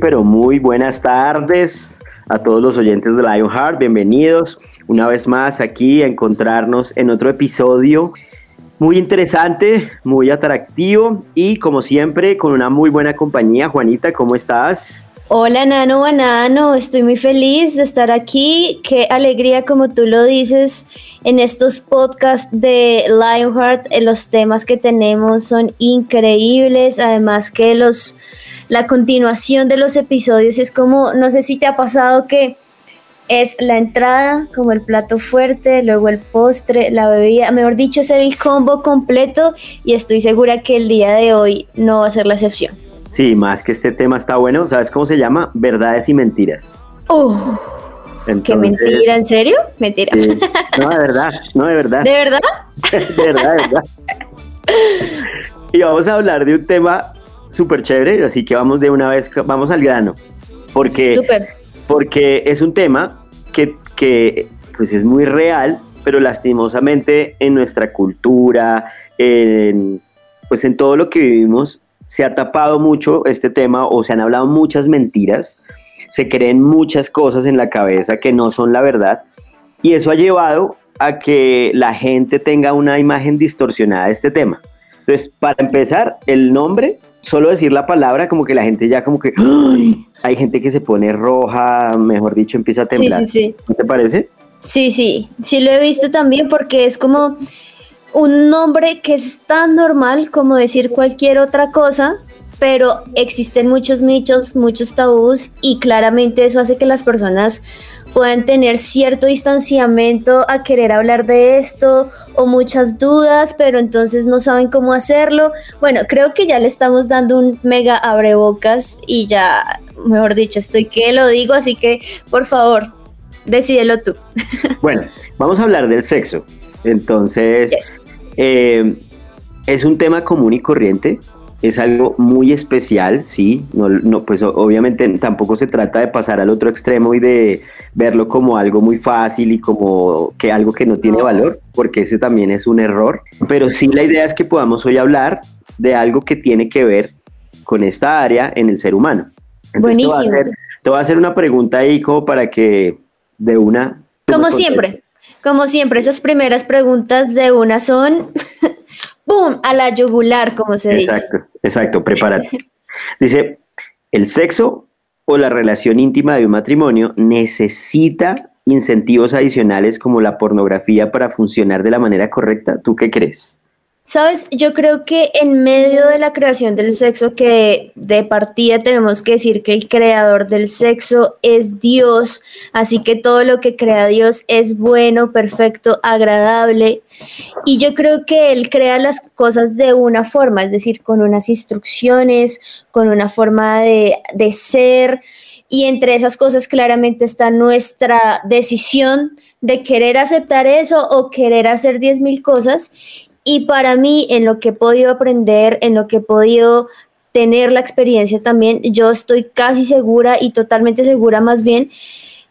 pero muy buenas tardes a todos los oyentes de Lionheart. Bienvenidos una vez más aquí a encontrarnos en otro episodio muy interesante, muy atractivo y como siempre con una muy buena compañía. Juanita, ¿cómo estás? Hola Nano Banano, estoy muy feliz de estar aquí. Qué alegría, como tú lo dices, en estos podcasts de Lionheart. Eh, los temas que tenemos son increíbles. Además que los la continuación de los episodios es como, no sé si te ha pasado que es la entrada, como el plato fuerte, luego el postre, la bebida, mejor dicho, es el combo completo y estoy segura que el día de hoy no va a ser la excepción. Sí, más que este tema está bueno. ¿Sabes cómo se llama? Verdades y mentiras. Uh, ¿Qué mentira? ¿En serio? Mentira. No, de verdad, no, de verdad. ¿De verdad? de verdad, de verdad. Y vamos a hablar de un tema súper chévere, así que vamos de una vez, vamos al grano. Porque, porque es un tema que, que pues es muy real, pero lastimosamente en nuestra cultura, en, pues en todo lo que vivimos, se ha tapado mucho este tema o se han hablado muchas mentiras, se creen muchas cosas en la cabeza que no son la verdad y eso ha llevado a que la gente tenga una imagen distorsionada de este tema. Entonces, para empezar, el nombre, solo decir la palabra, como que la gente ya como que, hay gente que se pone roja, mejor dicho, empieza a temblar. Sí, sí, sí. te parece? Sí, sí, sí lo he visto también porque es como un nombre que es tan normal como decir cualquier otra cosa, pero existen muchos mitos, muchos tabús y claramente eso hace que las personas puedan tener cierto distanciamiento a querer hablar de esto o muchas dudas, pero entonces no saben cómo hacerlo. Bueno, creo que ya le estamos dando un mega abrebocas y ya, mejor dicho, estoy que lo digo, así que por favor, decídelo tú. Bueno, vamos a hablar del sexo. Entonces, eh, es un tema común y corriente, es algo muy especial, sí, no, no, pues obviamente tampoco se trata de pasar al otro extremo y de verlo como algo muy fácil y como que algo que no tiene valor, porque ese también es un error, pero sí la idea es que podamos hoy hablar de algo que tiene que ver con esta área en el ser humano. Buenísimo. Te voy, a hacer, una pregunta ahí como para que de una... Como siempre. Como siempre, esas primeras preguntas de una son, ¡boom!, a la yugular, como se dice. Exacto, exacto, prepárate. Dice, el sexo o la relación íntima de un matrimonio necesita incentivos adicionales como la pornografía para funcionar de la manera correcta. ¿Tú qué crees? Sabes, yo creo que en medio de la creación del sexo, que de partida tenemos que decir que el creador del sexo es Dios, así que todo lo que crea Dios es bueno, perfecto, agradable. Y yo creo que Él crea las cosas de una forma, es decir, con unas instrucciones, con una forma de, de ser. Y entre esas cosas claramente está nuestra decisión de querer aceptar eso o querer hacer diez mil cosas. Y para mí, en lo que he podido aprender, en lo que he podido tener la experiencia también, yo estoy casi segura y totalmente segura más bien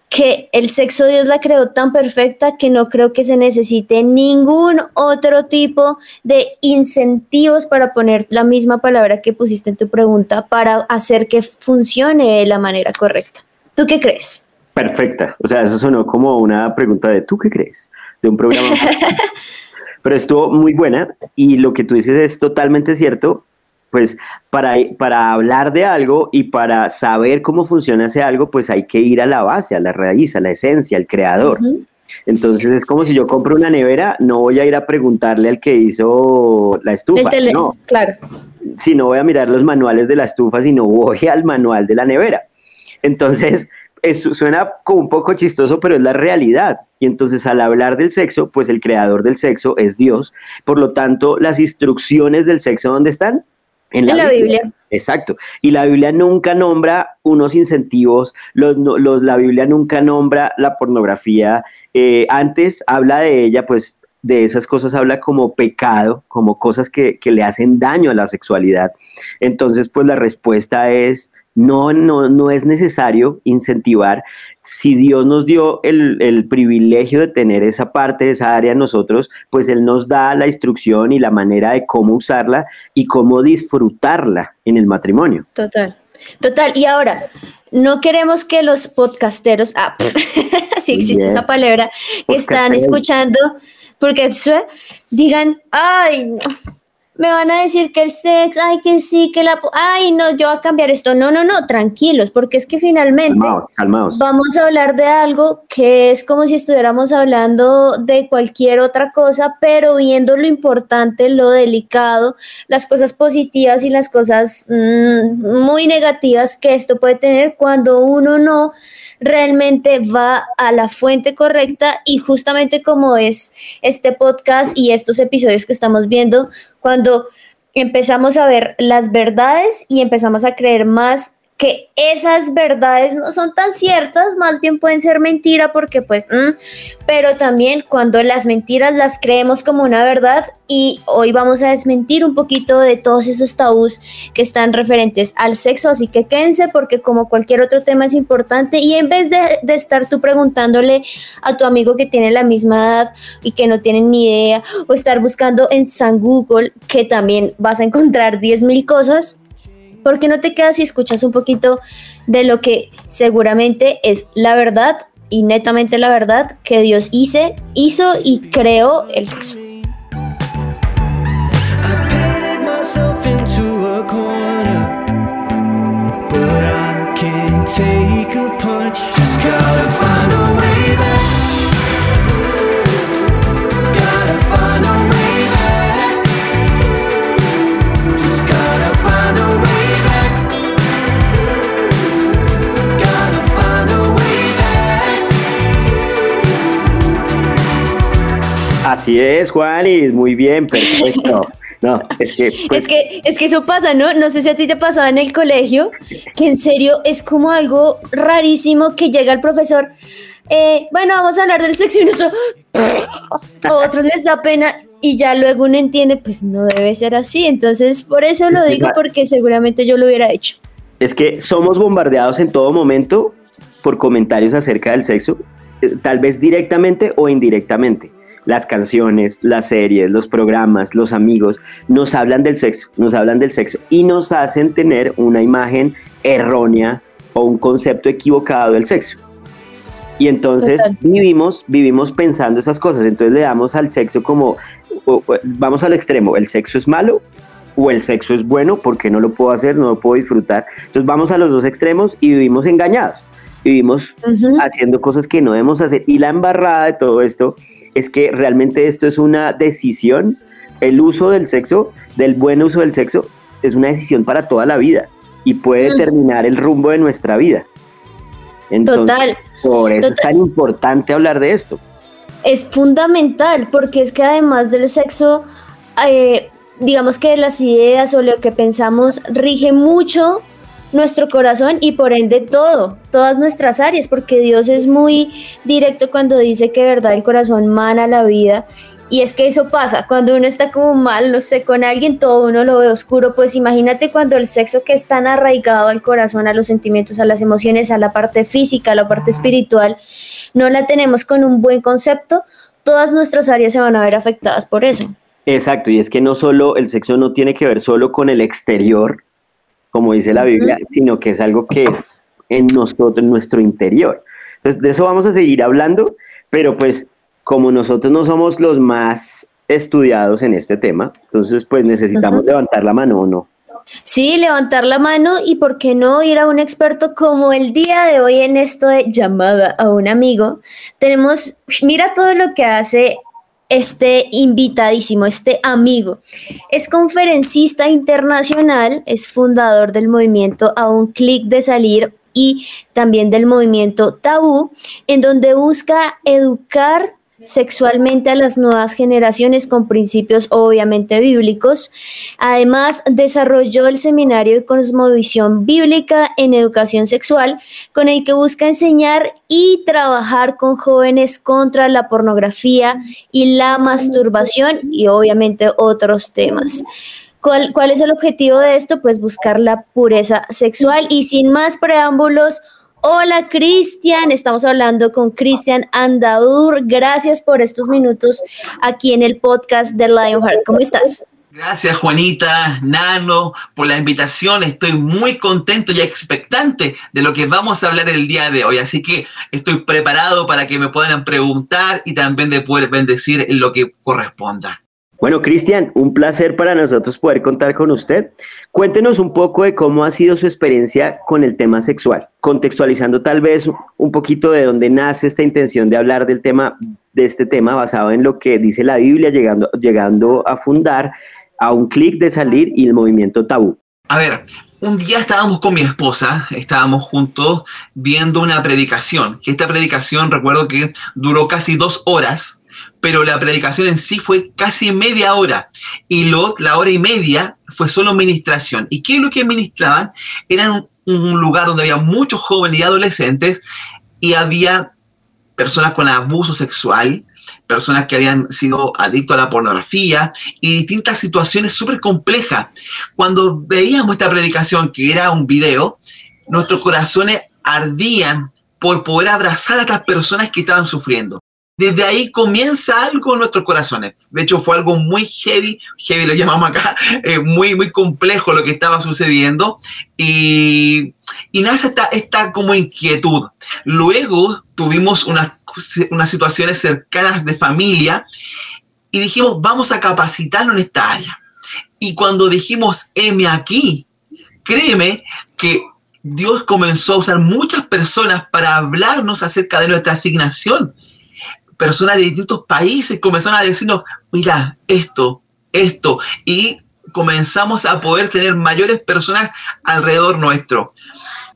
que el sexo Dios la creó tan perfecta que no creo que se necesite ningún otro tipo de incentivos para poner la misma palabra que pusiste en tu pregunta para hacer que funcione de la manera correcta. ¿Tú qué crees? Perfecta. O sea, eso sonó como una pregunta de ¿tú qué crees? De un programa. pero estuvo muy buena y lo que tú dices es totalmente cierto, pues para, para hablar de algo y para saber cómo funciona ese algo, pues hay que ir a la base, a la raíz, a la esencia, al creador. Entonces es como si yo compro una nevera, no voy a ir a preguntarle al que hizo la estufa. no, claro. Si no voy a mirar los manuales de la estufa, sino voy al manual de la nevera. Entonces, suena como un poco chistoso, pero es la realidad. Y entonces al hablar del sexo, pues el creador del sexo es Dios. Por lo tanto, las instrucciones del sexo, ¿dónde están? En la, Biblia. Exacto. Y la Biblia nunca nombra unos incentivos, los, la Biblia nunca nombra la pornografía. Eh, antes habla de ella, pues de esas cosas habla como pecado, como cosas que, que le hacen daño a la sexualidad. Entonces, pues la respuesta es no, no, no es necesario incentivar. Si Dios nos dio el, privilegio de tener esa parte, esa área nosotros, pues Él nos da la instrucción y la manera de cómo usarla y cómo disfrutarla en el matrimonio. Total, total. Y ahora, no queremos que los podcasteros, ah, si existe esa palabra, que están escuchando, porque digan, ay, no me van a decir que el sexo, ay, que sí, que la, ay, no, yo voy a cambiar esto. No, no, no, tranquilos, porque es que finalmente vamos a hablar de algo que es como si estuviéramos hablando de cualquier otra cosa, pero viendo lo importante, lo delicado, las cosas positivas y las cosas mm, muy negativas que esto puede tener cuando uno no realmente va a la fuente correcta y justamente como es este podcast y estos episodios que estamos viendo, cuando empezamos a ver las verdades y empezamos a creer más que esas verdades no son tan ciertas, más bien pueden ser mentira porque pues, mm, pero también cuando las mentiras las creemos como una verdad y hoy vamos a desmentir un poquito de todos esos tabús que están referentes al sexo, así que quédense porque como cualquier otro tema es importante y en vez de, estar tú preguntándole a tu amigo que tiene la misma edad y que no tiene ni idea o estar buscando en San Google que también vas a encontrar 10 mil cosas, ¿Por qué no te quedas y escuchas un poquito de lo que seguramente es la verdad y netamente la verdad que Dios hice, hizo y creó el sexo? Así es, Juanis, muy bien, perfecto. No, es que, pues es que es que eso pasa, ¿no? No sé si a ti te pasaba en el colegio, que en serio es como algo rarísimo que llega el profesor. Eh, bueno, vamos a hablar del sexo y nosotros, a otros les da pena y ya luego uno entiende, pues no debe ser así. Entonces, por eso lo digo, porque seguramente yo lo hubiera hecho. Es que somos bombardeados en todo momento por comentarios acerca del sexo, eh, tal vez directamente o indirectamente las canciones, las series, los programas, los amigos, nos hablan del sexo, nos hablan del sexo y nos hacen tener una imagen errónea o un concepto equivocado del sexo. Y entonces vivimos, vivimos pensando esas cosas, entonces le damos al sexo como, vamos al extremo, el sexo es malo o el sexo es bueno porque no lo puedo hacer, no lo puedo disfrutar. Entonces vamos a los dos extremos y vivimos engañados, vivimos haciendo cosas que no debemos hacer. Y la embarrada de todo esto es que realmente esto es una decisión, el uso del sexo, del buen uso del sexo, es una decisión para toda la vida y puede determinar el rumbo de nuestra vida. Total. Por eso es tan importante hablar de esto. Es fundamental, porque es que además del sexo, eh, digamos que las ideas o lo que pensamos rige mucho nuestro corazón y por ende todo, todas nuestras áreas, porque Dios es muy directo cuando dice que verdad el corazón mana la vida. Y es que eso pasa, cuando uno está como mal, no sé, con alguien, todo uno lo ve oscuro, pues imagínate cuando el sexo que es tan arraigado al corazón, a los sentimientos, a las emociones, a la parte física, a la parte espiritual, no la tenemos con un buen concepto, todas nuestras áreas se van a ver afectadas por eso. Exacto, y es que no solo, el sexo no tiene que ver solo con el exterior, como dice la Biblia, sino que es algo que es en nosotros, en nuestro interior. Entonces, de eso vamos a seguir hablando, pero pues como nosotros no somos los más estudiados en este tema, entonces pues necesitamos levantar la mano o no. Sí, levantar la mano y por qué no ir a un experto como el día de hoy en esto de llamada a un amigo. Tenemos, mira todo lo que hace este invitadísimo, este amigo. Es conferencista internacional, es fundador del movimiento A un clic de salir, y también del movimiento Tabú, en donde busca educar sexualmente a las nuevas generaciones con principios obviamente bíblicos. Además, desarrolló el seminario de cosmovisión bíblica en educación sexual, con el que busca enseñar y trabajar con jóvenes contra la pornografía y la masturbación y obviamente otros temas. ¿Cuál, ¿Cuál es el objetivo de esto? Pues buscar la pureza sexual y sin más preámbulos, Hola Cristian, estamos hablando con Cristian Andaur. Gracias por estos minutos aquí en el podcast de Lionheart. ¿Cómo estás? Gracias Juanita, Nano, por la invitación. Estoy muy contento y expectante de lo que vamos a hablar el día de hoy. Así que estoy preparado para que me puedan preguntar y también de poder bendecir en lo que corresponda. Bueno, Cristian, un placer para nosotros poder contar con usted. Cuéntenos un poco de cómo ha sido su experiencia con el tema sexual, contextualizando tal vez un poquito de dónde nace esta intención de hablar del tema, de este tema basado en lo que dice la Biblia, llegando, llegando a fundar a un clic de salir y el movimiento tabú. A ver, un día estábamos con mi esposa, estábamos juntos viendo una predicación, esta predicación recuerdo que duró casi dos horas, pero la predicación en sí fue casi media hora y la hora y media fue solo ministración. ¿Y qué es lo que ministraban? Era un, un lugar donde había muchos jóvenes y adolescentes y había personas con abuso sexual, personas que habían sido adictos a la pornografía y distintas situaciones súper complejas. Cuando veíamos esta predicación, que era un video, nuestros corazones ardían por poder abrazar a estas personas que estaban sufriendo desde ahí comienza algo en nuestros corazones. De hecho, fue algo muy heavy, heavy lo llamamos acá, eh, muy, muy complejo lo que estaba sucediendo. Y, y nace esta, esta como inquietud. Luego tuvimos unas, unas situaciones cercanas de familia y dijimos, vamos a capacitarnos en esta área. Y cuando dijimos, M aquí, créeme que Dios comenzó a usar muchas personas para hablarnos acerca de nuestra asignación personas de distintos países comenzaron a decirnos, mira, esto, esto, y comenzamos a poder tener mayores personas alrededor nuestro.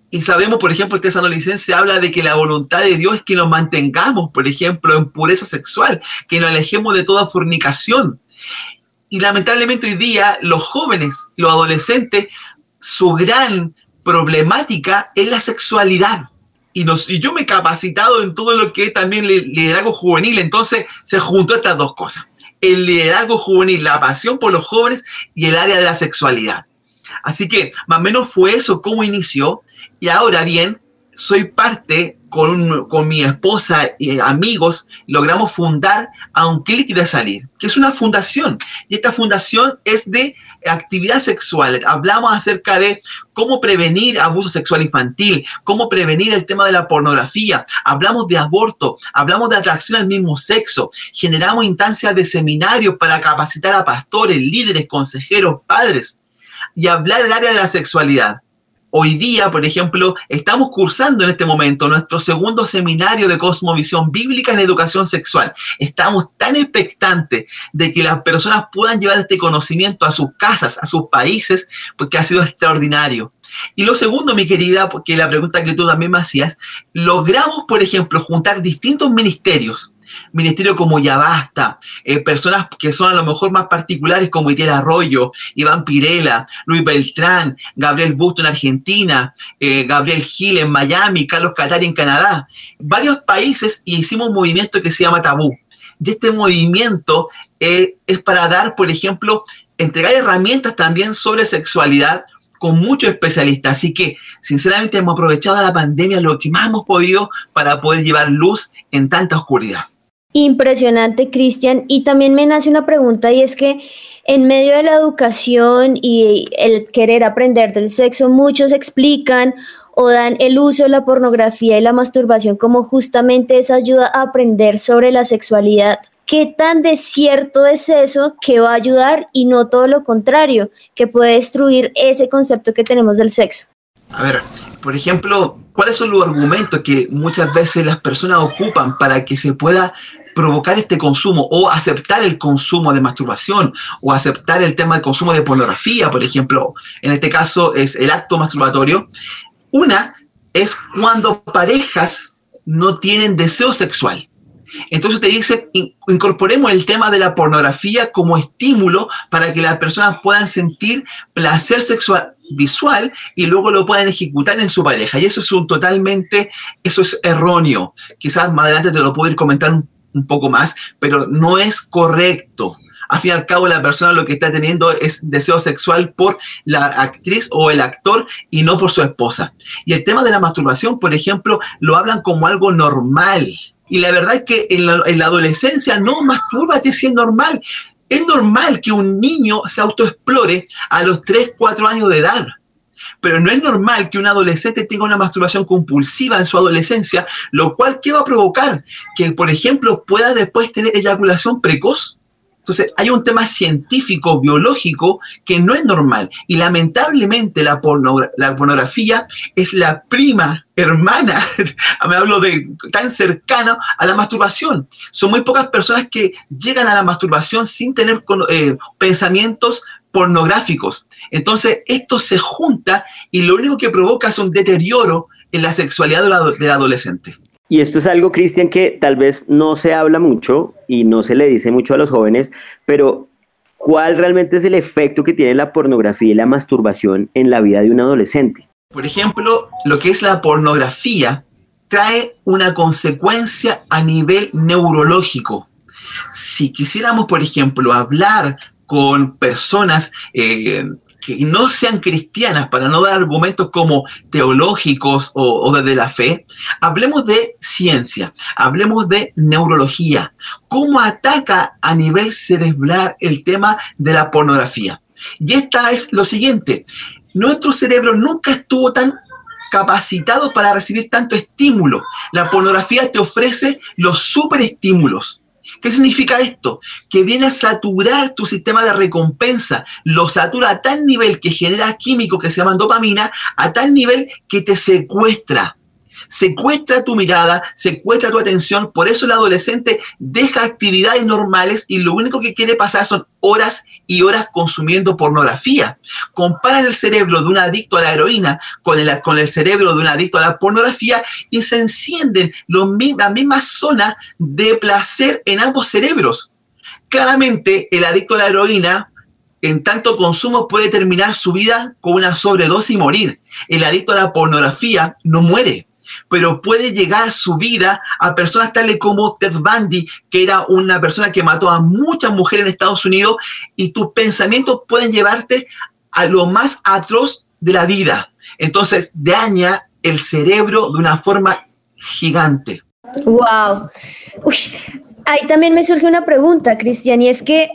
Y sabemos, por ejemplo, el se habla de que la voluntad de Dios es que nos mantengamos, por ejemplo, en pureza sexual, que nos alejemos de toda fornicación. Y lamentablemente hoy día los jóvenes, los adolescentes, su gran problemática es la sexualidad y, nos, yo me he capacitado en todo lo que es también liderazgo juvenil, entonces se juntó estas dos cosas. El liderazgo juvenil, la pasión por los jóvenes y el área de la sexualidad. Así que más o menos fue eso como inició. Y ahora bien, soy parte con, con, mi esposa y amigos, logramos fundar a un clic de salir, que es una fundación. Y esta fundación es de actividad sexual. Hablamos acerca de cómo prevenir abuso sexual infantil, cómo prevenir el tema de la pornografía. Hablamos de aborto, hablamos de atracción al mismo sexo. Generamos instancias de seminarios para capacitar a pastores, líderes, consejeros, padres y hablar el área de la sexualidad. Hoy día, por ejemplo, estamos cursando en este momento nuestro segundo seminario de cosmovisión bíblica en educación sexual. Estamos tan expectantes de que las personas puedan llevar este conocimiento a sus casas, a sus países, porque ha sido extraordinario. Y lo segundo, mi querida, porque la pregunta que tú también me hacías, logramos, por ejemplo, juntar distintos ministerios ministerio como Ya Basta, eh, personas que son a lo mejor más particulares como Itiel Arroyo, Iván Pirela, Luis Beltrán, Gabriel Busto en Argentina, eh, Gabriel Gil en Miami, Carlos Catari en Canadá, varios países y hicimos un movimiento que se llama Tabú. Y este movimiento eh, es para dar, por ejemplo, entregar herramientas también sobre sexualidad con muchos especialistas. Así que, sinceramente, hemos aprovechado la pandemia lo que más hemos podido para poder llevar luz en tanta oscuridad. Impresionante, Cristian. Y también me nace una pregunta y es que en medio de la educación y el querer aprender del sexo, muchos explican o dan el uso de la pornografía y la masturbación como justamente esa ayuda a aprender sobre la sexualidad. ¿Qué tan desierto es eso que va a ayudar y no todo lo contrario, que puede destruir ese concepto que tenemos del sexo? A ver, por ejemplo, ¿cuáles son los argumentos que muchas veces las personas ocupan para que se pueda provocar este consumo o aceptar el consumo de masturbación o aceptar el tema del consumo de pornografía, por ejemplo, en este caso es el acto masturbatorio, una es cuando parejas no tienen deseo sexual. Entonces te dice, incorporemos el tema de la pornografía como estímulo para que las personas puedan sentir placer sexual visual y luego lo puedan ejecutar en su pareja. Y eso es un totalmente, eso es erróneo. Quizás más adelante te lo puedo ir comentar un, un poco más, pero no es correcto. Al fin y al cabo, la persona lo que está teniendo es deseo sexual por la actriz o el actor y no por su esposa. Y el tema de la masturbación, por ejemplo, lo hablan como algo normal. Y la verdad es que en la, adolescencia no, mastúrbate si es normal. Es normal que un niño se autoexplore a los 3, 4 años de edad. Pero no es normal que un adolescente tenga una masturbación compulsiva en su adolescencia, lo cual ¿qué va a provocar? Que, por ejemplo, pueda después tener eyaculación precoz entonces, hay un tema científico, biológico, que no es normal. Y lamentablemente la, la pornografía es la prima hermana, me hablo de tan cercana a la masturbación. Son muy pocas personas que llegan a la masturbación sin tener eh, pensamientos pornográficos. Entonces, esto se junta y lo único que provoca es un deterioro en la sexualidad del adolescente. Y esto es algo, Cristian, que tal vez no se habla mucho y no se le dice mucho a los jóvenes, pero ¿cuál realmente es el efecto que tiene la pornografía y la masturbación en la vida de un adolescente? Por ejemplo, lo que es la pornografía trae una consecuencia a nivel neurológico. Si quisiéramos, por ejemplo, hablar con personas eh, que no sean cristianas, para no dar argumentos como teológicos o, o de la fe, hablemos de ciencia, hablemos de neurología, cómo ataca a nivel cerebral el tema de la pornografía. Y esta es lo siguiente, nuestro cerebro nunca estuvo tan capacitado para recibir tanto estímulo. La pornografía te ofrece los superestímulos ¿Qué significa esto? Que viene a saturar tu sistema de recompensa, lo satura a tal nivel que genera químico que se llama dopamina, a tal nivel que te secuestra secuestra tu mirada, secuestra tu atención, por eso el adolescente deja actividades normales y lo único que quiere pasar son horas y horas consumiendo pornografía. Comparan el cerebro de un adicto a la heroína con el, con el cerebro de un adicto a la pornografía y se encienden los, las mismas zonas de placer en ambos cerebros. Claramente, el adicto a la heroína en tanto consumo puede terminar su vida con una sobredosis y morir. El adicto a la pornografía no muere pero puede llegar su vida a personas tales como Ted Bundy, que era una persona que mató a muchas mujeres en Estados Unidos, y tus pensamientos pueden llevarte a lo más atroz de la vida. Entonces, daña el cerebro de una forma gigante. Wow. ahí también me surge una pregunta, Cristian, y es que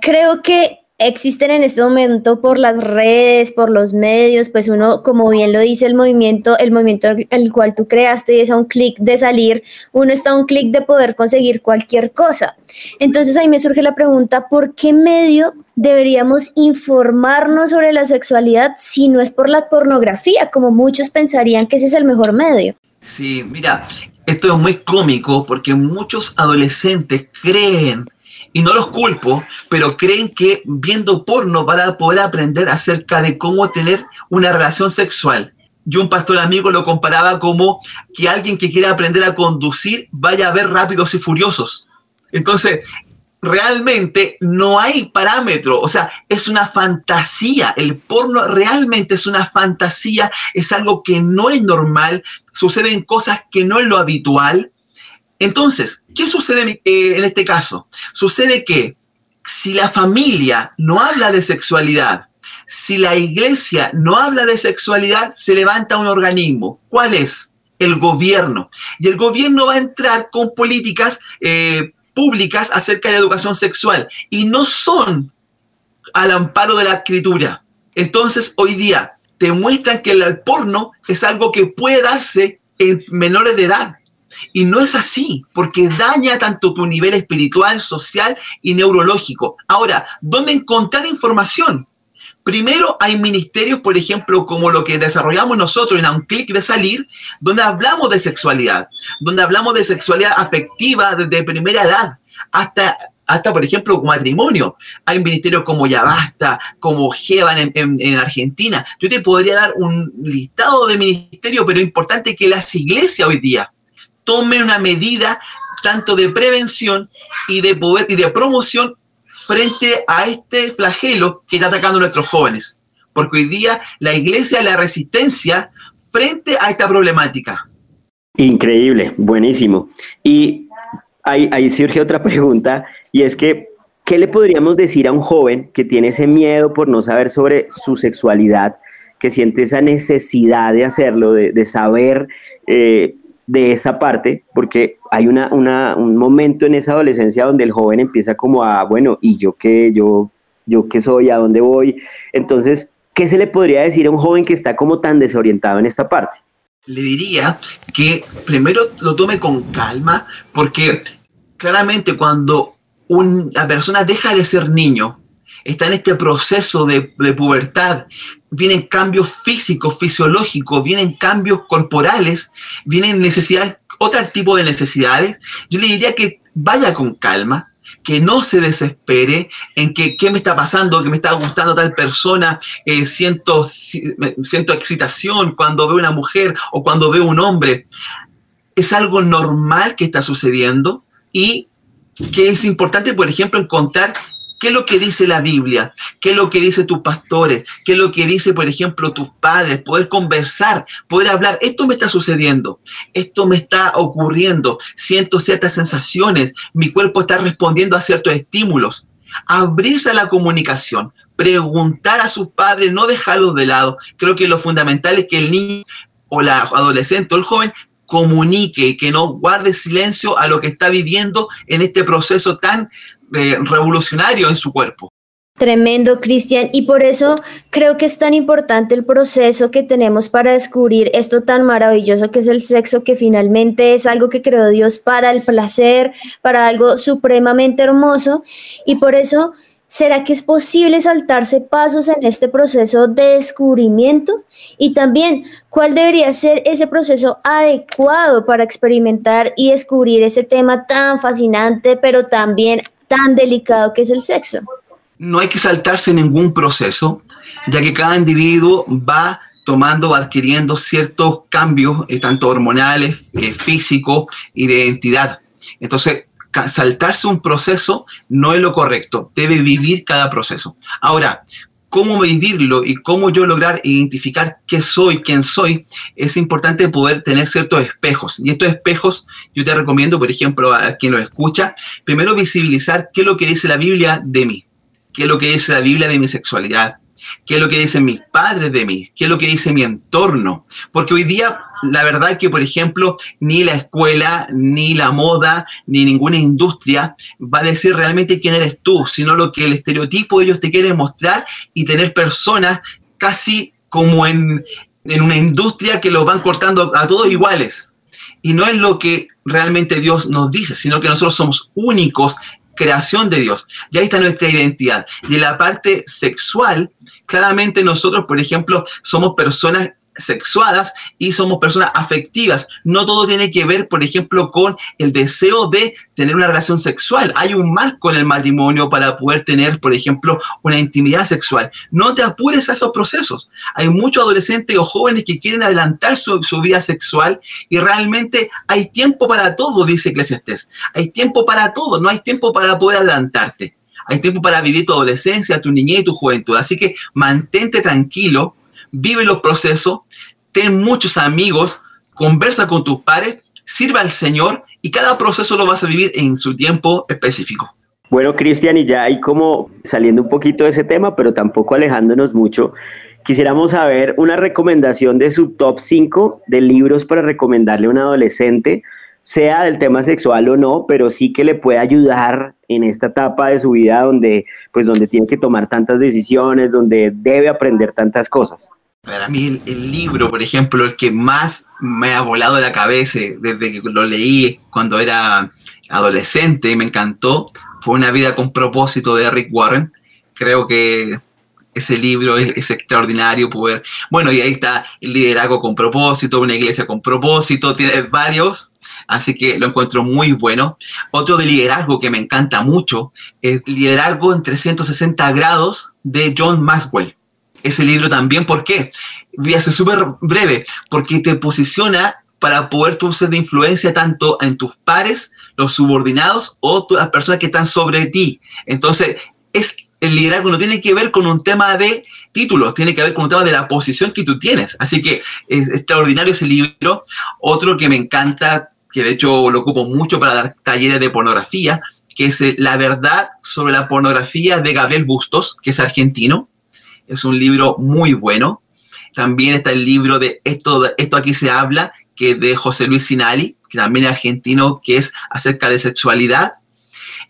creo que existen en este momento por las redes, por los medios, pues uno, como bien lo dice el movimiento, el movimiento el cual tú creaste es a un clic de salir, uno está a un clic de poder conseguir cualquier cosa. Entonces ahí me surge la pregunta, ¿por qué medio deberíamos informarnos sobre la sexualidad si no es por la pornografía, como muchos pensarían que ese es el mejor medio? Sí, mira, esto es muy cómico porque muchos adolescentes creen y no los culpo, pero creen que viendo porno van a poder aprender acerca de cómo tener una relación sexual. Yo un pastor amigo lo comparaba como que alguien que quiere aprender a conducir vaya a ver rápidos y furiosos. Entonces, realmente no hay parámetro, o sea, es una fantasía, el porno realmente es una fantasía, es algo que no es normal, suceden cosas que no es lo habitual, entonces, ¿qué sucede eh, en este caso? Sucede que si la familia no habla de sexualidad, si la iglesia no habla de sexualidad, se levanta un organismo. ¿Cuál es? El gobierno. Y el gobierno va a entrar con políticas eh, públicas acerca de educación sexual y no son al amparo de la escritura. Entonces, hoy día te muestran que el porno es algo que puede darse en menores de edad. Y no es así, porque daña tanto tu nivel espiritual, social y neurológico. Ahora, ¿dónde encontrar información? Primero hay ministerios, por ejemplo, como lo que desarrollamos nosotros en A un clic de salir, donde hablamos de sexualidad, donde hablamos de sexualidad afectiva desde primera edad hasta hasta por ejemplo matrimonio. Hay un ministerio como Yabasta, como Jevan en, en, Argentina. Yo te podría dar un listado de ministerios, pero importante que las iglesias hoy día tomen una medida tanto de prevención y de poder y de promoción frente a este flagelo que está atacando a nuestros jóvenes. Porque hoy día la iglesia es la resistencia frente a esta problemática. Increíble, buenísimo. Y ahí, ahí surge otra pregunta y es que, ¿qué le podríamos decir a un joven que tiene ese miedo por no saber sobre su sexualidad, que siente esa necesidad de hacerlo, de, saber eh, de esa parte? Porque hay una, un momento en esa adolescencia donde el joven empieza como a, bueno, ¿y yo qué? ¿Yo, yo qué soy? ¿A dónde voy? Entonces, ¿qué se le podría decir a un joven que está como tan desorientado en esta parte? Le diría que primero lo tome con calma, porque claramente cuando una persona deja de ser niño, está en este proceso de, pubertad, vienen cambios físicos, fisiológicos, vienen cambios corporales, vienen necesidades, otro tipo de necesidades, yo le diría que vaya con calma, que no se desespere en que qué me está pasando, que me está gustando tal persona, eh, siento, siento excitación cuando veo una mujer o cuando veo un hombre. Es algo normal que está sucediendo y que es importante, por ejemplo, encontrar ¿Qué es lo que dice la Biblia? ¿Qué es lo que dice tus pastores? ¿Qué es lo que dice, por ejemplo, tus padres? Poder conversar, poder hablar. Esto me está sucediendo, esto me está ocurriendo, siento ciertas sensaciones, mi cuerpo está respondiendo a ciertos estímulos. Abrirse a la comunicación, preguntar a sus padres, no dejarlos de lado. Creo que lo fundamental es que el niño o la adolescente o el joven comunique, que no guarde silencio a lo que está viviendo en este proceso tan eh, revolucionario en su cuerpo. Tremendo, Cristian. Y por eso creo que es tan importante el proceso que tenemos para descubrir esto tan maravilloso que es el sexo, que finalmente es algo que creó Dios para el placer, para algo supremamente hermoso. Y por eso, ¿será que es posible saltarse pasos en este proceso de descubrimiento? Y también, ¿cuál debería ser ese proceso adecuado para experimentar y descubrir ese tema tan fascinante, pero también tan delicado que es el sexo. No hay que saltarse ningún proceso, ya que cada individuo va tomando, va adquiriendo ciertos cambios, eh, tanto hormonales, eh, físicos y de identidad. Entonces, saltarse un proceso no es lo correcto, debe vivir cada proceso. Ahora, cómo vivirlo y cómo yo lograr identificar qué soy, quién soy, es importante poder tener ciertos espejos. Y estos espejos yo te recomiendo, por ejemplo, a quien lo escucha, primero visibilizar qué es lo que dice la Biblia de mí, qué es lo que dice la Biblia de mi sexualidad, qué es lo que dicen mis padres de mí, qué es lo que dice mi entorno. Porque hoy día la verdad que, por ejemplo, ni la escuela, ni la moda, ni ninguna industria va a decir realmente quién eres tú, sino lo que el estereotipo ellos te quieren mostrar y tener personas casi como en, en una industria que los van cortando a todos iguales. Y no es lo que realmente Dios nos dice, sino que nosotros somos únicos creación de Dios. Y ahí está nuestra identidad. Y en la parte sexual, claramente nosotros, por ejemplo, somos personas sexuadas y somos personas afectivas. No todo tiene que ver, por ejemplo, con el deseo de tener una relación sexual. Hay un marco en el matrimonio para poder tener, por ejemplo, una intimidad sexual. No te apures a esos procesos. Hay muchos adolescentes o jóvenes que quieren adelantar su, vida sexual y realmente hay tiempo para todo, dice Eclesiastes. Hay tiempo para todo, no hay tiempo para poder adelantarte. Hay tiempo para vivir tu adolescencia, tu niñez y tu juventud. Así que mantente tranquilo, vive los procesos, ten muchos amigos, conversa con tus pares, sirva al Señor y cada proceso lo vas a vivir en su tiempo específico. Bueno, Cristian, y ya hay como saliendo un poquito de ese tema, pero tampoco alejándonos mucho, quisiéramos saber una recomendación de su top 5 de libros para recomendarle a un adolescente, sea del tema sexual o no, pero sí que le puede ayudar en esta etapa de su vida donde, pues, donde tiene que tomar tantas decisiones, donde debe aprender tantas cosas. Para mí el, libro, por ejemplo, el que más me ha volado la cabeza desde que lo leí cuando era adolescente y me encantó, fue Una vida con propósito de Rick Warren. Creo que ese libro es, extraordinario poder. Bueno, y ahí está el liderazgo con propósito, una iglesia con propósito, tiene varios, así que lo encuentro muy bueno. Otro de liderazgo que me encanta mucho es Liderazgo en 360 grados de John Maxwell. Ese libro también, ¿por qué? Voy a ser súper breve, porque te posiciona para poder tú ser de influencia tanto en tus pares, los subordinados o las personas que están sobre ti. Entonces, es el liderazgo no tiene que ver con un tema de títulos, tiene que ver con un tema de la posición que tú tienes. Así que es extraordinario ese libro. Otro que me encanta, que de hecho lo ocupo mucho para dar talleres de pornografía, que es eh, La verdad sobre la pornografía de Gabriel Bustos, que es argentino. Es un libro muy bueno. También está el libro de Esto, esto aquí se habla, que de José Luis Sinali, que también es argentino, que es acerca de sexualidad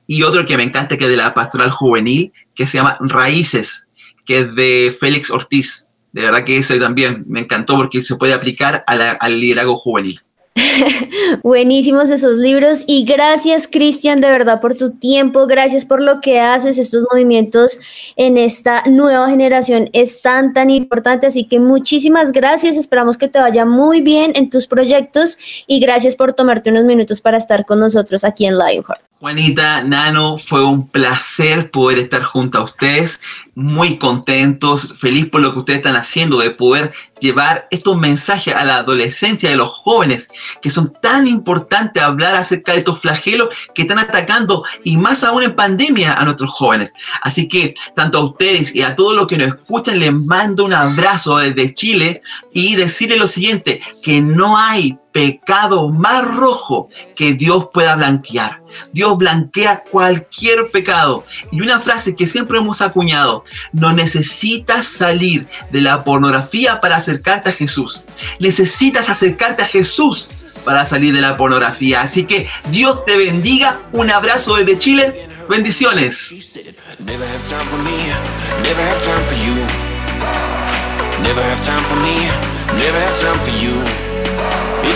y otro que me encanta, que es de la pastoral juvenil, que se llama Raíces, que es de Félix Ortiz. De verdad que ese también me encantó porque se puede aplicar al liderazgo juvenil. Buenísimos esos libros y gracias Cristian de verdad por tu tiempo, gracias por lo que haces, estos movimientos en esta nueva generación es tan tan importante, así que muchísimas gracias, esperamos que te vaya muy bien en tus proyectos y gracias por tomarte unos minutos para estar con nosotros aquí en Lionheart. Juanita, Nano, fue un placer poder estar junto a ustedes, muy contentos, feliz por lo que ustedes están haciendo, de poder llevar estos mensajes a la adolescencia de los jóvenes, que son tan importantes hablar acerca de estos flagelos que están atacando, y más aún en pandemia, a nuestros jóvenes. Así que tanto a ustedes y a todos los que nos escuchan, les mando un abrazo desde Chile y decirles lo siguiente, que no hay pecado más rojo que Dios pueda blanquear. Dios blanquea cualquier pecado. Y una frase que siempre hemos acuñado, no necesitas salir de la pornografía para acercarte a Jesús. Necesitas acercarte a Jesús para salir de la pornografía. Así que Dios te bendiga. Un abrazo desde Chile. Bendiciones. Is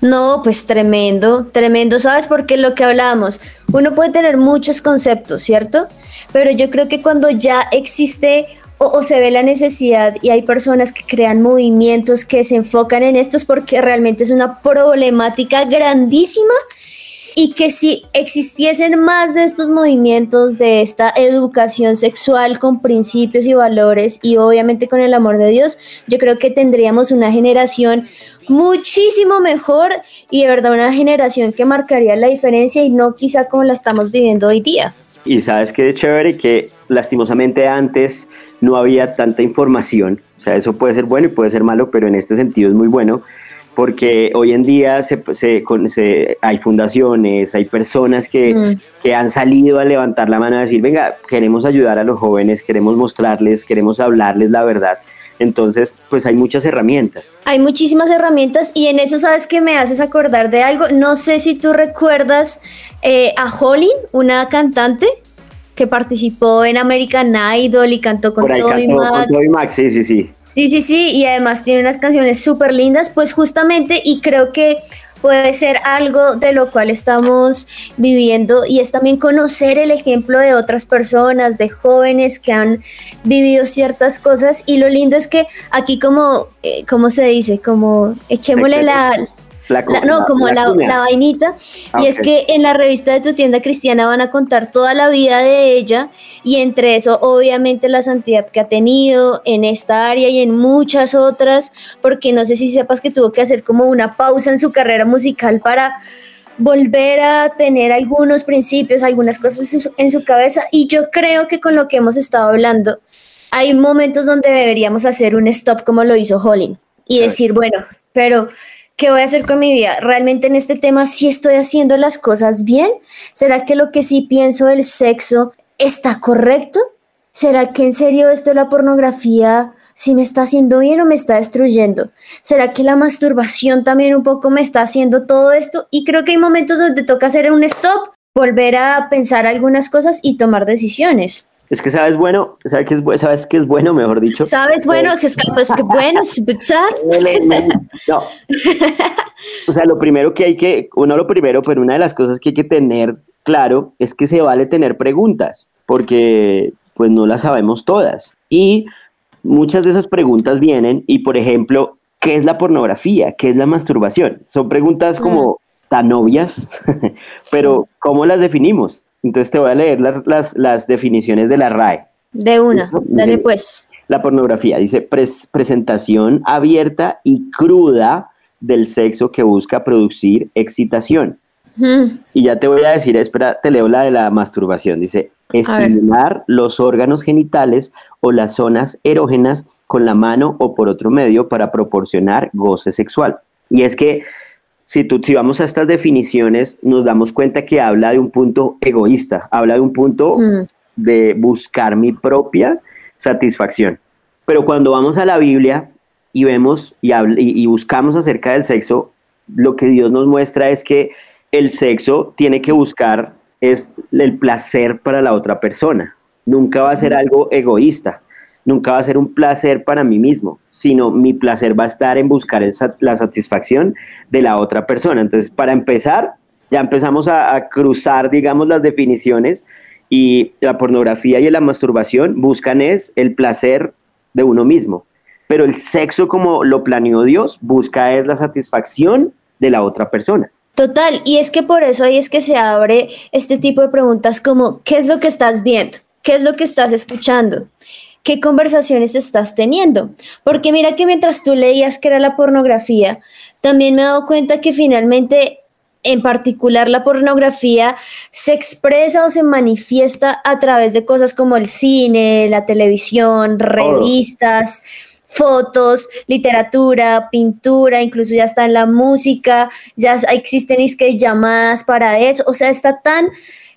No, pues tremendo, tremendo, ¿sabes? Porque lo que hablábamos, uno puede tener muchos conceptos, ¿cierto? Pero yo creo que cuando ya existe o, se ve la necesidad y hay personas que crean movimientos que se enfocan en estos porque realmente es una problemática grandísima y que si existiesen más de estos movimientos, de esta educación sexual con principios y valores y obviamente con el amor de Dios, yo creo que tendríamos una generación muchísimo mejor y de verdad una generación que marcaría la diferencia y no quizá como la estamos viviendo hoy día. Y sabes que es chévere que lastimosamente antes no había tanta información, o sea, eso puede ser bueno y puede ser malo, pero en este sentido es muy bueno porque hoy en día se, se, hay fundaciones, hay personas que, mm. que, han salido a levantar la mano a decir, venga, queremos ayudar a los jóvenes, queremos mostrarles, queremos hablarles la verdad. Entonces, pues hay muchas herramientas. Hay muchísimas herramientas y en eso sabes que me haces acordar de algo. No sé si tú recuerdas eh, a Holly, una cantante que participó en American Idol y cantó con Toby Mac. sí, sí, sí. Sí, sí, sí, y además tiene unas canciones súper lindas, pues justamente, y creo que puede ser algo de lo cual estamos viviendo y es también conocer el ejemplo de otras personas, de jóvenes que han vivido ciertas cosas y lo lindo es que aquí como, eh, ¿cómo se dice? Como echémosle la, no, como la, vainita. y es que en la revista de tu tienda cristiana van a contar toda la vida de ella. Y entre eso obviamente la santidad que ha tenido en esta área y en muchas otras, porque no sé si sepas que tuvo que hacer como una pausa en su carrera musical para volver a tener algunos principios, algunas cosas en su, cabeza. Y yo creo que con lo que hemos estado hablando, hay momentos donde deberíamos hacer un stop como lo hizo Holling y decir, bueno, pero ¿Qué voy a hacer con mi vida? ¿Realmente en este tema sí estoy haciendo las cosas bien? ¿Será que lo que sí pienso del sexo está correcto? ¿Será que en serio esto de la pornografía si me está haciendo bien o me está destruyendo. ¿Será que la masturbación también un poco me está haciendo todo esto? Y creo que hay momentos donde toca hacer un stop, volver a pensar algunas cosas y tomar decisiones. Es que sabes bueno, sabes que es, sabes que es bueno, mejor dicho. Sabes bueno, que es que bueno, no. O sea, lo primero que hay que, uno lo primero, pero una de las cosas que hay que tener claro es que se vale tener preguntas, porque pues no las sabemos todas. Y muchas de esas preguntas vienen y, por ejemplo, ¿qué es la pornografía? ¿Qué es la masturbación? Son preguntas mm. como tan obvias, pero ¿cómo las definimos? Entonces te voy a leer las, las, definiciones de la RAE. De una, dale pues. La pornografía dice presentación abierta y cruda del sexo que busca producir excitación. Y ya te voy a decir, espera, te leo la de la masturbación. Dice, estimular los órganos genitales o las zonas erógenas con la mano o por otro medio para proporcionar goce sexual. Y es que si, tú, si vamos a estas definiciones, nos damos cuenta que habla de un punto egoísta, habla de un punto mm. de buscar mi propia satisfacción. Pero cuando vamos a la Biblia y vemos y, y buscamos acerca del sexo, lo que Dios nos muestra es que el sexo tiene que buscar es el placer para la otra persona. Nunca va a ser algo egoísta, nunca va a ser un placer para mí mismo, sino mi placer va a estar en buscar la satisfacción de la otra persona. Entonces, para empezar, ya empezamos a, a cruzar, digamos, las definiciones y la pornografía y la masturbación buscan es el placer de uno mismo. Pero el sexo, como lo planeó Dios, busca es la satisfacción de la otra persona. Total, y es que por eso ahí es que se abre este tipo de preguntas como, ¿qué es lo que estás viendo? ¿Qué es lo que estás escuchando? ¿Qué conversaciones estás teniendo? Porque mira que mientras tú leías que era la pornografía, también me he dado cuenta que finalmente, en particular la pornografía, se expresa o se manifiesta a través de cosas como el cine, la televisión, revistas fotos, literatura, pintura, incluso ya está en la música, ya existen es que llamadas para eso, o sea, está tan,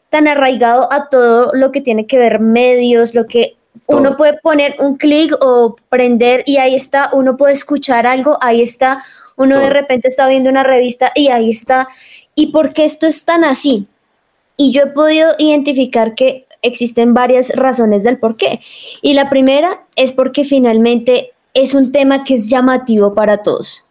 tan arraigado a todo lo que tiene que ver medios, lo que uno puede poner un clic o prender y ahí está, uno puede escuchar algo, ahí está, uno de repente está viendo una revista y ahí está. ¿Y por qué esto es tan así? Y yo he podido identificar que existen varias razones del por qué. Y la primera es porque finalmente es un tema que es llamativo para todos,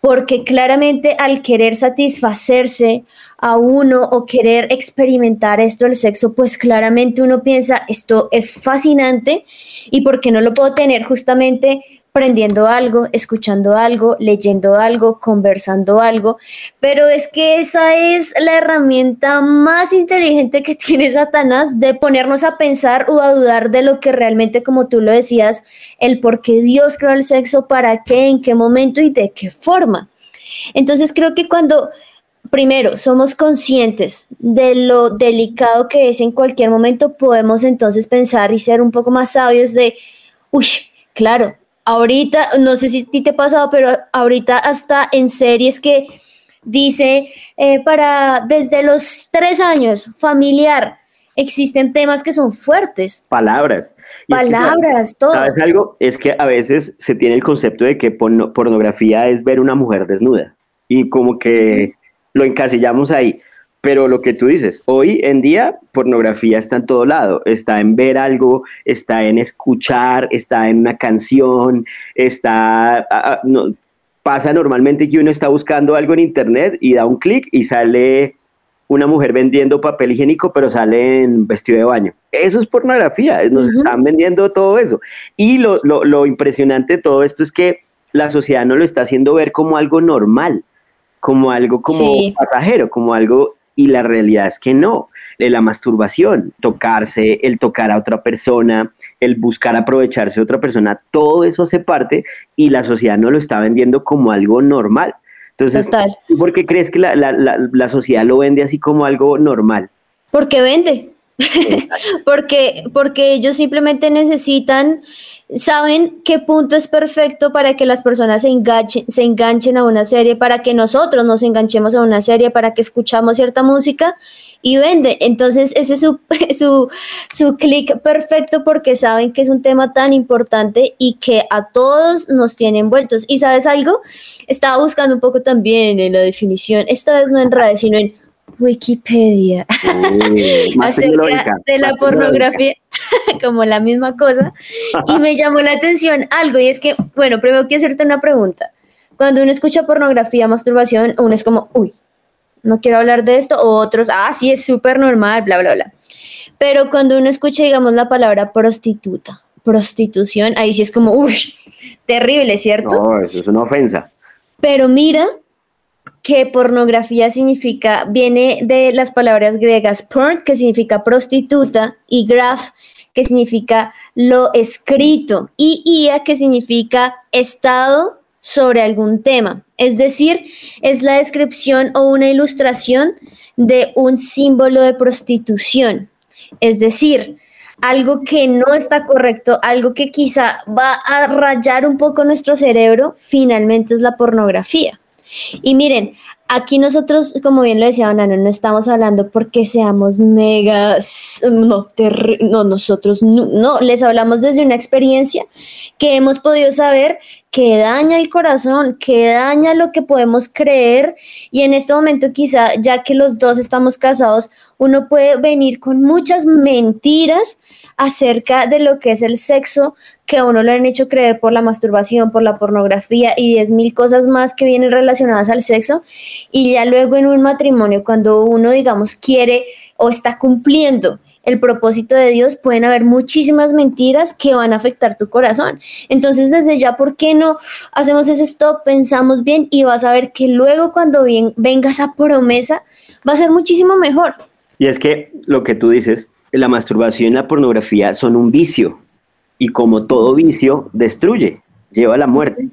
porque claramente al querer satisfacerse a uno o querer experimentar esto del sexo, pues claramente uno piensa, esto es fascinante y por qué no lo puedo tener justamente aprendiendo algo, escuchando algo, leyendo algo, conversando algo, pero es que esa es la herramienta más inteligente que tiene Satanás de ponernos a pensar o a dudar de lo que realmente, como tú lo decías, el por qué Dios creó el sexo, para qué, en qué momento y de qué forma. Entonces creo que cuando primero somos conscientes de lo delicado que es en cualquier momento, podemos entonces pensar y ser un poco más sabios de, uy, claro, ahorita, no sé si a ti te ha pasado, pero ahorita hasta en series que dice eh, para desde los tres años, familiar, existen temas que son fuertes. Palabras. Palabras, todo. ¿Sabes algo? Es que a veces se tiene el concepto de que pornografía es ver una mujer desnuda y como que lo encasillamos ahí. Pero lo que tú dices, hoy en día pornografía está en todo lado, está en ver algo, está en escuchar, está en una canción, está... no, pasa normalmente que uno está buscando algo en internet y da un clic y sale una mujer vendiendo papel higiénico, pero sale en vestido de baño. Eso es pornografía, nos están vendiendo todo eso. Y lo, lo, lo, impresionante de todo esto es que la sociedad no lo está haciendo ver como algo normal, como algo como pasajero, como algo y la realidad es que no. La masturbación, tocarse, el tocar a otra persona, el buscar aprovecharse de otra persona, todo eso hace parte y la sociedad no lo está vendiendo como algo normal. Entonces, ¿por qué crees que la, sociedad lo vende así como algo normal? Porque vende. porque, porque ellos simplemente necesitan saben qué punto es perfecto para que las personas se enganchen, se enganchen a una serie, para que nosotros nos enganchemos a una serie, para que escuchamos cierta música y vende. Entonces, ese es su, su, su clic perfecto porque saben que es un tema tan importante y que a todos nos tiene envueltos. ¿Y sabes algo? Estaba buscando un poco también en la definición, esta vez no en radio, sino en Wikipedia acerca de la pornografía, como la misma cosa, y me llamó la atención algo, y es que, bueno, primero quiero hacerte una pregunta. Cuando uno escucha pornografía, masturbación, uno es como, uy, no quiero hablar de esto, o otros, ah, sí, es súper normal, bla, bla, bla. Pero cuando uno escucha, digamos, la palabra prostituta, prostitución, ahí sí es como, uy, terrible, ¿cierto? No, eso es una ofensa. Pero mira que pornografía significa, viene de las palabras griegas porn, que significa prostituta, y graph, que significa lo escrito, y ia, que significa estado sobre algún tema. Es decir, es la descripción o una ilustración de un símbolo de prostitución. Es decir, algo que no está correcto, algo que quizá va a rayar un poco nuestro cerebro, finalmente es la pornografía. Y miren, aquí nosotros, como bien lo decía Nano, no estamos hablando porque seamos megas, no, no nosotros no, no, les hablamos desde una experiencia que hemos podido saber que daña el corazón, que daña lo que podemos creer y en este momento quizá, ya que los dos estamos casados, uno puede venir con muchas mentiras acerca de lo que es el sexo que a uno le han hecho creer por la masturbación, por la pornografía y diez mil cosas más que vienen relacionadas al sexo. Y ya luego en un matrimonio, cuando uno, digamos, quiere o está cumpliendo el propósito de Dios, pueden haber muchísimas mentiras que van a afectar tu corazón. Entonces, desde ya, ¿por qué no hacemos ese stop, pensamos bien y vas a ver que luego cuando bien, venga esa promesa, va a ser muchísimo mejor? Y es que lo que tú dices, la masturbación y la pornografía son un vicio y como todo vicio destruye, lleva a la muerte.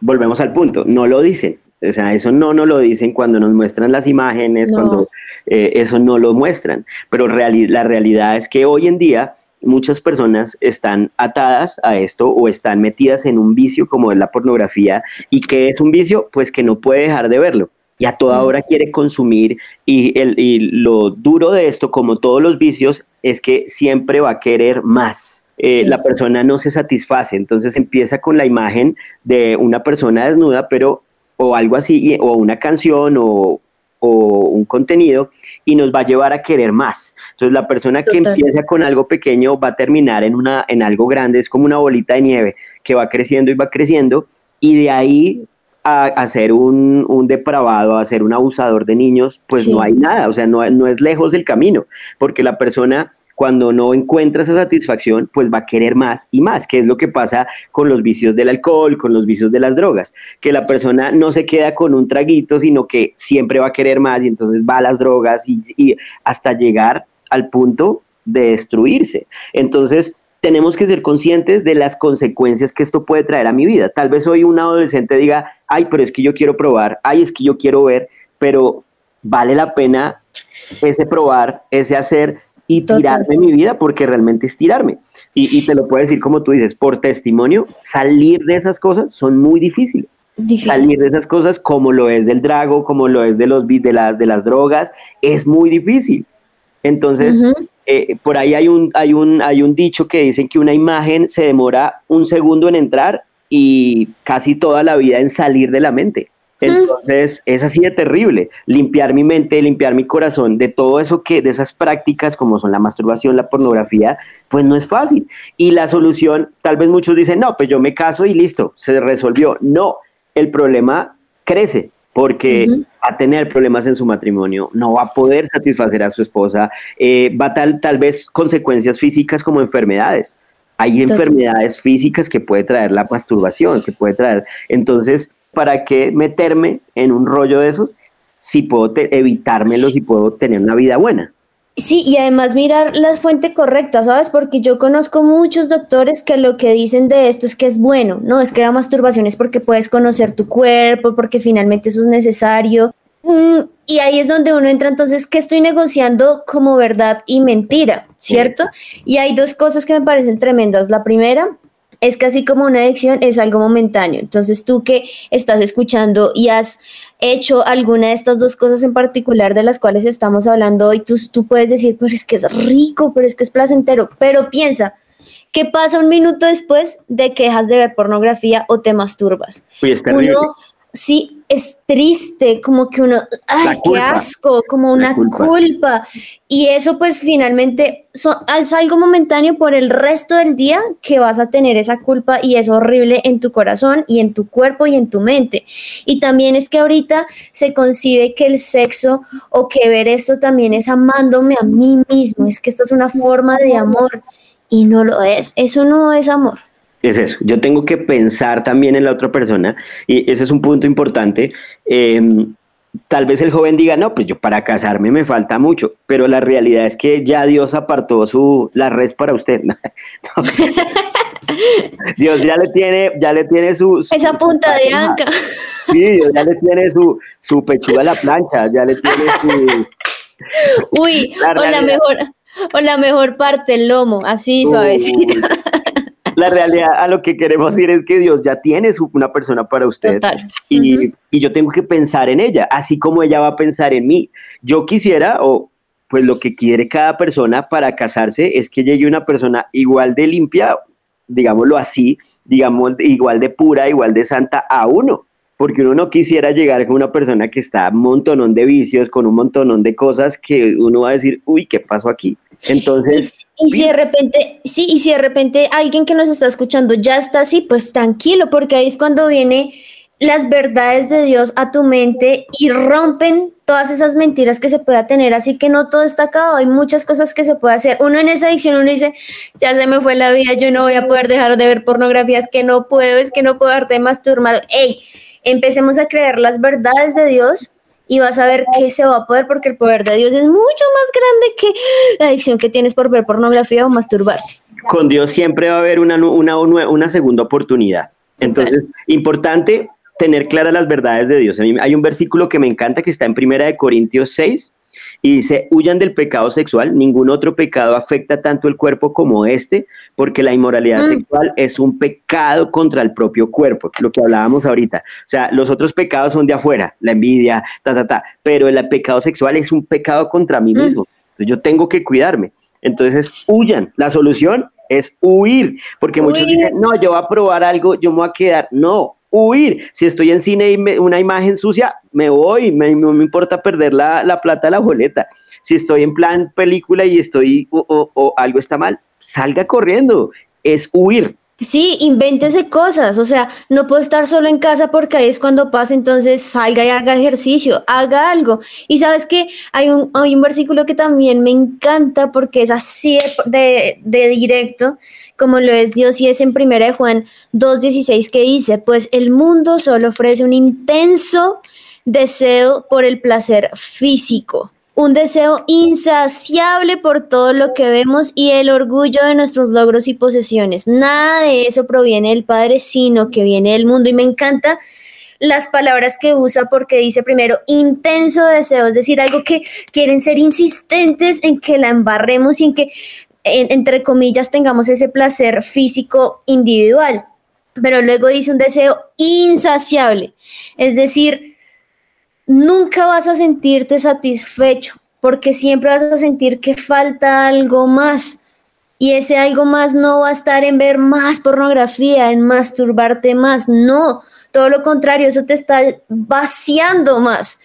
Volvemos al punto, no lo dicen, o sea, eso no nos lo dicen cuando nos muestran las imágenes, cuando eh, eso no lo muestran, pero la realidad es que hoy en día muchas personas están atadas a esto o están metidas en un vicio como es la pornografía. Y que es un vicio pues que no puede dejar de verlo. Y a toda hora quiere consumir. Y, el, y lo duro de esto, como todos los vicios, es que siempre va a querer más. Eh, la persona no se satisface, entonces empieza con la imagen de una persona desnuda, pero o algo así, o una canción o, o un contenido, y nos va a llevar a querer más. Entonces la persona que empieza con algo pequeño va a terminar en, una, en algo grande, es como una bolita de nieve que va creciendo y va creciendo, y de ahí a, ser un, un, depravado, a ser un abusador de niños, pues no hay nada, o sea, no, no es lejos el camino, porque la persona cuando no encuentra esa satisfacción, pues va a querer más y más, que es lo que pasa con los vicios del alcohol, con los vicios de las drogas, que la persona no se queda con un traguito, sino que siempre va a querer más y entonces va a las drogas y, y hasta llegar al punto de destruirse. Entonces, tenemos que ser conscientes de las consecuencias que esto puede traer a mi vida. Tal vez hoy un adolescente diga, ay, pero es que yo quiero probar, ay, es que yo quiero ver, pero vale la pena ese probar, ese hacer y tirarme mi vida porque realmente es tirarme. Y, te lo puedo decir como tú dices, por testimonio, salir de esas cosas son muy difíciles. Salir de esas cosas como lo es del drago, como lo es de, los, de, las, de las drogas, es muy difícil. Entonces, eh, por ahí hay un, hay, un, hay un dicho que dicen que una imagen se demora un segundo en entrar y casi toda la vida en salir de la mente. Entonces, es así de terrible. Limpiar mi mente, limpiar mi corazón de todo eso que, de esas prácticas como son la masturbación, la pornografía, pues no es fácil. Y la solución, tal vez muchos dicen, no, pues yo me caso y listo, se resolvió. No, el problema crece porque va a tener problemas en su matrimonio, no va a poder satisfacer a su esposa, eh, va a tal, tal vez consecuencias físicas como enfermedades. Hay enfermedades físicas que puede traer la masturbación, que puede traer. Entonces, ¿para qué meterme en un rollo de esos si puedo evitármelos y puedo tener una vida buena? Sí, y además mirar la fuente correcta, ¿sabes? Porque yo conozco muchos doctores que lo que dicen de esto es que es bueno, no, es que la masturbación es porque puedes conocer tu cuerpo, porque finalmente eso es necesario. Mm, y ahí es donde uno entra entonces, ¿qué estoy negociando como verdad y mentira? ¿Cierto? Y hay dos cosas que me parecen tremendas. La primera es así como una adicción es algo momentáneo. Entonces tú que estás escuchando y has hecho alguna de estas dos cosas en particular de las cuales estamos hablando hoy, tú, tú puedes decir, pero es que es rico, pero es que es placentero, pero piensa, ¿qué pasa un minuto después de que dejas de ver pornografía o te masturbas? Uy, es terrible. sí, es triste, como que uno, ay, qué asco, como una culpa. Y eso pues finalmente es algo momentáneo por el resto del día que vas a tener esa culpa y es horrible en tu corazón y en tu cuerpo y en tu mente. Y también es que ahorita se concibe que el sexo o que ver esto también es amándome a mí mismo, es que esta es una forma de amor y no lo es, eso no es amor es eso, yo tengo que pensar también en la otra persona y ese es un punto importante. Em, tal vez el joven diga, no, pues yo para casarme me falta mucho, pero la realidad es que ya Dios apartó su, la red para usted. Dios ya le tiene, ya le tiene su... Esa punta de anca. Sí, Dios ya le tiene su, su pechuga a la plancha, ya le tiene su... Uy, o la mejor, o la mejor parte, el lomo, así suavecita la realidad a lo que queremos ir es que Dios ya tiene una persona para usted. Y, y, yo tengo que pensar en ella, así como ella va a pensar en mí. Yo quisiera, o pues lo que quiere cada persona para casarse es que llegue una persona igual de limpia, digámoslo así, digamos, igual de pura, igual de santa a uno porque uno no quisiera llegar con una persona que está un montón de vicios, con un montón de cosas que uno va a decir, uy, ¿qué pasó aquí? Entonces. Y, si de repente, sí, y si de repente alguien que nos está escuchando ya está así, pues tranquilo, porque ahí es cuando viene las verdades de Dios a tu mente y rompen todas esas mentiras que se pueda tener, así que no todo está acabado, hay muchas cosas que se puede hacer. Uno en esa adicción, uno dice, ya se me fue la vida, yo no voy a poder dejar de ver pornografía, es que no puedo, es que no puedo darte más masturbar. Ey, empecemos a creer las verdades de Dios y vas a ver que se va a poder porque el poder de Dios es mucho más grande que la adicción que tienes por ver pornografía o masturbarte. Con Dios siempre va a haber una, una, una segunda oportunidad. Entonces, importante tener claras las verdades de Dios. hay un versículo que me encanta que está en Primera de Corintios 6 y dice, huyan del pecado sexual, ningún otro pecado afecta tanto el cuerpo como este, porque la inmoralidad mm. sexual es un pecado contra el propio cuerpo, lo que hablábamos ahorita. O sea, los otros pecados son de afuera, la envidia, ta, ta, ta, pero el pecado sexual es un pecado contra mí mm. mismo. Entonces yo tengo que cuidarme. Entonces, huyan. La solución es huir, porque muchos dicen, no, yo voy a probar algo, yo me voy a quedar. No, huir. Si estoy en cine y una imagen sucia, me voy, no me importa perder la, la, plata la boleta. Si estoy en plan película y estoy o algo está mal, salga corriendo. Es huir. Sí, invéntese cosas, o sea, no puedo estar solo en casa porque ahí es cuando pasa, entonces salga y haga ejercicio, haga algo. Y sabes que hay un, hay un versículo que también me encanta porque es así de, de, directo, como lo es Dios, y es en 1 Juan 2.16 que dice, pues el mundo solo ofrece un intenso deseo por el placer físico un deseo insaciable por todo lo que vemos y el orgullo de nuestros logros y posesiones. Nada de eso proviene del Padre, sino que viene del mundo. Y me encanta las palabras que usa porque dice primero intenso deseo, es decir, algo que quieren ser insistentes en que la embarremos y en que, entre comillas, tengamos ese placer físico individual. Pero luego dice un deseo insaciable, es decir, nunca vas a sentirte satisfecho porque siempre vas a sentir que falta algo más. Y ese algo más no va a estar en ver más pornografía, en masturbarte más, no, todo lo contrario, eso te está vaciando más.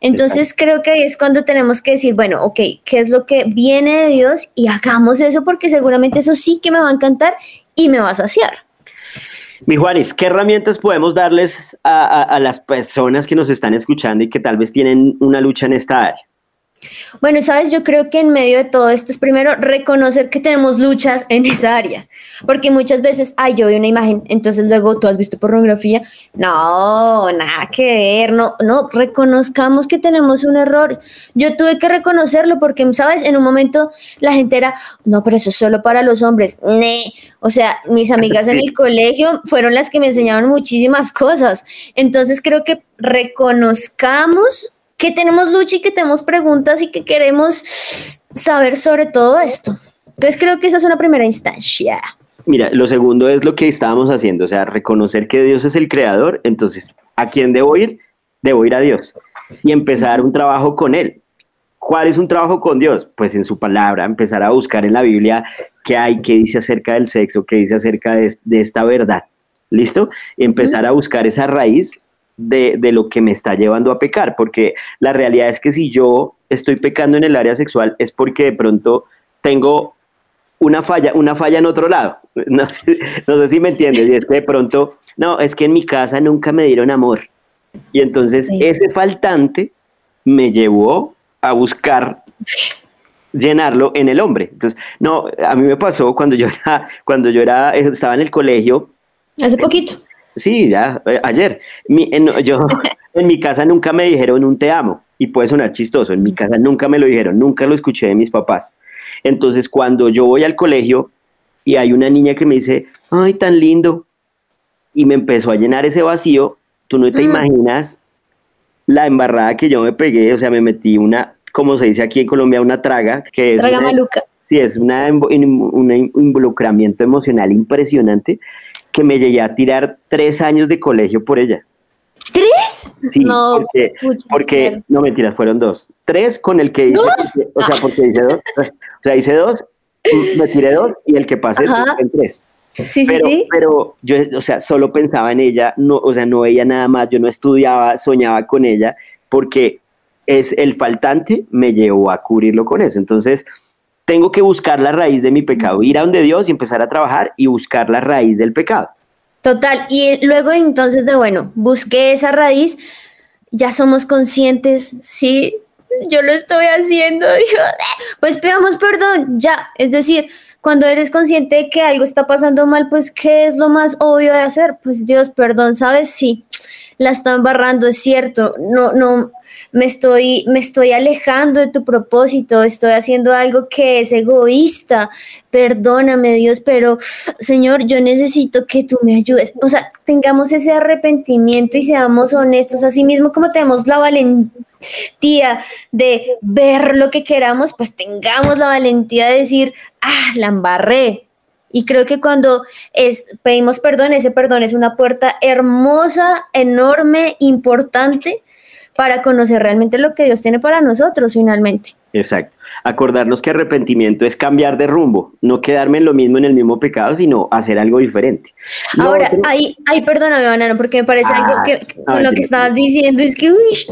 Entonces creo que ahí es cuando tenemos que decir, bueno, ok, ¿qué es lo que viene de Dios? Y hagamos eso porque seguramente eso sí que me va a encantar y me va a saciar. Mi Juanis, ¿qué herramientas podemos darles a, las personas que nos están escuchando y que tal vez tienen una lucha en esta área? Bueno, sabes, yo creo que en medio de todo esto es primero reconocer que tenemos luchas en esa área, porque muchas veces, ay, yo vi una imagen, entonces luego tú has visto pornografía, no, nada que ver, no, no, reconozcamos que tenemos un error. Yo tuve que reconocerlo porque, sabes, en un momento la gente era, no, pero eso es solo para los hombres, ne. o sea, mis amigas en el colegio fueron las que me enseñaron muchísimas cosas, entonces creo que reconozcamos que tenemos lucha y que tenemos preguntas y que queremos saber sobre todo esto. Entonces creo que esa es una primera instancia. Mira, lo segundo es lo que estábamos haciendo, o sea, reconocer que Dios es el creador, entonces, ¿a quién debo ir? Debo ir a Dios y empezar un trabajo con Él. ¿Cuál es un trabajo con Dios? Pues en su palabra, empezar a buscar en la Biblia qué hay, qué dice acerca del sexo, qué dice acerca de, esta verdad. ¿Listo? empezar a buscar esa raíz de, de, lo que me está llevando a pecar, porque la realidad es que si yo estoy pecando en el área sexual es porque de pronto tengo una falla, una falla en otro lado. No sé, si me entiendes. Y es que de pronto, no, es que en mi casa nunca me dieron amor. Y entonces ese faltante me llevó a buscar llenarlo en el hombre. Entonces, no, a mí me pasó cuando yo era, cuando yo era, estaba en el colegio. Hace poquito. Sí, ya, eh, ayer. en, yo, en mi casa nunca me dijeron un te amo. Y puede sonar chistoso. En mi casa nunca me lo dijeron, nunca lo escuché de mis papás. Entonces, cuando yo voy al colegio y hay una niña que me dice, ay, tan lindo, y me empezó a llenar ese vacío, tú no te mm. imaginas la embarrada que yo me pegué, o sea, me metí una, como se dice aquí en Colombia, una traga, que es... Traga maluca. Sí, es una, un involucramiento emocional impresionante que me llegué a tirar tres años de colegio por ella. ¿Tres? Sí, no, porque, porque no mentiras, fueron dos. Tres con el que hice, o sea, porque hice dos, o sea, hice dos, me tiré dos y el que pasé en tres. Sí, pero, sí, sí. Pero yo, o sea, solo pensaba en ella, no, o sea, no veía nada más, yo no estudiaba, soñaba con ella, porque es el faltante me llevó a cubrirlo con eso. Entonces, tengo que buscar la raíz de mi pecado, ir a donde Dios y empezar a trabajar y buscar la raíz del pecado. Total, y luego entonces de, bueno, busqué esa raíz, ya somos conscientes, sí, yo lo estoy haciendo, pues pidamos perdón, ya, es decir, cuando eres consciente de que algo está pasando mal, pues ¿qué es lo más obvio de hacer? Pues Dios, perdón, ¿sabes? Sí, la estoy embarrando, es cierto, no, no, me estoy, me estoy alejando de tu propósito, estoy haciendo algo que es egoísta, perdóname Dios, pero Señor, yo necesito que tú me ayudes. O sea, tengamos ese arrepentimiento y seamos honestos, así mismo como tenemos la valentía de ver lo que queramos, pues tengamos la valentía de decir, ah, la embarré, y creo que cuando es, pedimos perdón, ese perdón es una puerta hermosa, enorme, importante para conocer realmente lo que Dios tiene para nosotros finalmente. Exacto. Acordarnos que arrepentimiento es cambiar de rumbo, no quedarme en lo mismo, en el mismo pecado, sino hacer algo diferente. Ahora, ahí, ahí, perdóname, Banano, porque me parece algo ah, que lo que estabas diciendo es que, uy,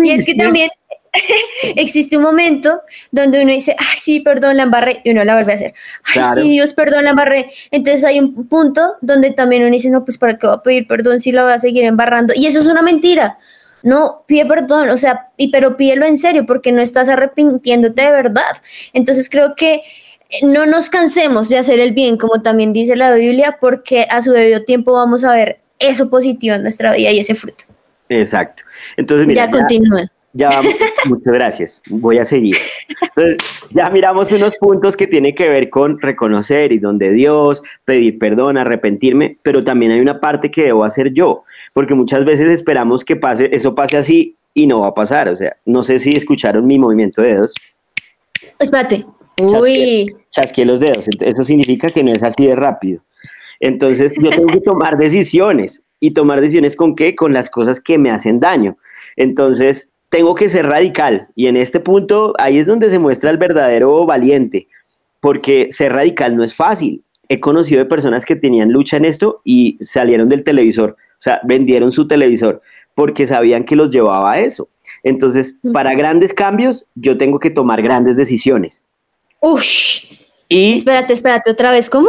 y es que también existe un momento donde uno dice, ay, sí, perdón, la embarré, y uno la vuelve a hacer. Ay, sí, Dios, perdón, la embarré. Entonces hay un punto donde también uno dice, no, pues ¿para qué voy a pedir perdón si la voy a seguir embarrando? Y eso es una mentira. No, pide perdón, o sea, y, pero pídelo en serio porque no estás arrepintiéndote de verdad. Entonces creo que eh, no nos cansemos de hacer el bien, como también dice la Biblia, porque a su debido tiempo vamos a ver eso positivo en nuestra vida y ese fruto. Exacto. Entonces, mira, ya, continúa. Ya vamos, muchas gracias. Voy a seguir. Entonces, ya miramos unos puntos que tienen que ver con reconocer y donde Dios, pedir perdón, arrepentirme, pero también hay una parte que debo hacer yo porque muchas veces esperamos que pase, eso pase así y no va a pasar. O sea, no sé si escucharon mi movimiento de dedos. Espérate. Uy. Chasqué, los dedos. Eso significa que no es así de rápido. Entonces, yo tengo que tomar decisiones. ¿Y tomar decisiones con qué? Con las cosas que me hacen daño. Entonces, tengo que ser radical. Y en este punto, ahí es donde se muestra el verdadero valiente. Porque ser radical no es fácil. He conocido de personas que tenían lucha en esto y salieron del televisor o sea, vendieron su televisor porque sabían que los llevaba a eso. Entonces, para grandes cambios, yo tengo que tomar grandes decisiones. Ush. Y espérate, espérate, otra vez, ¿cómo?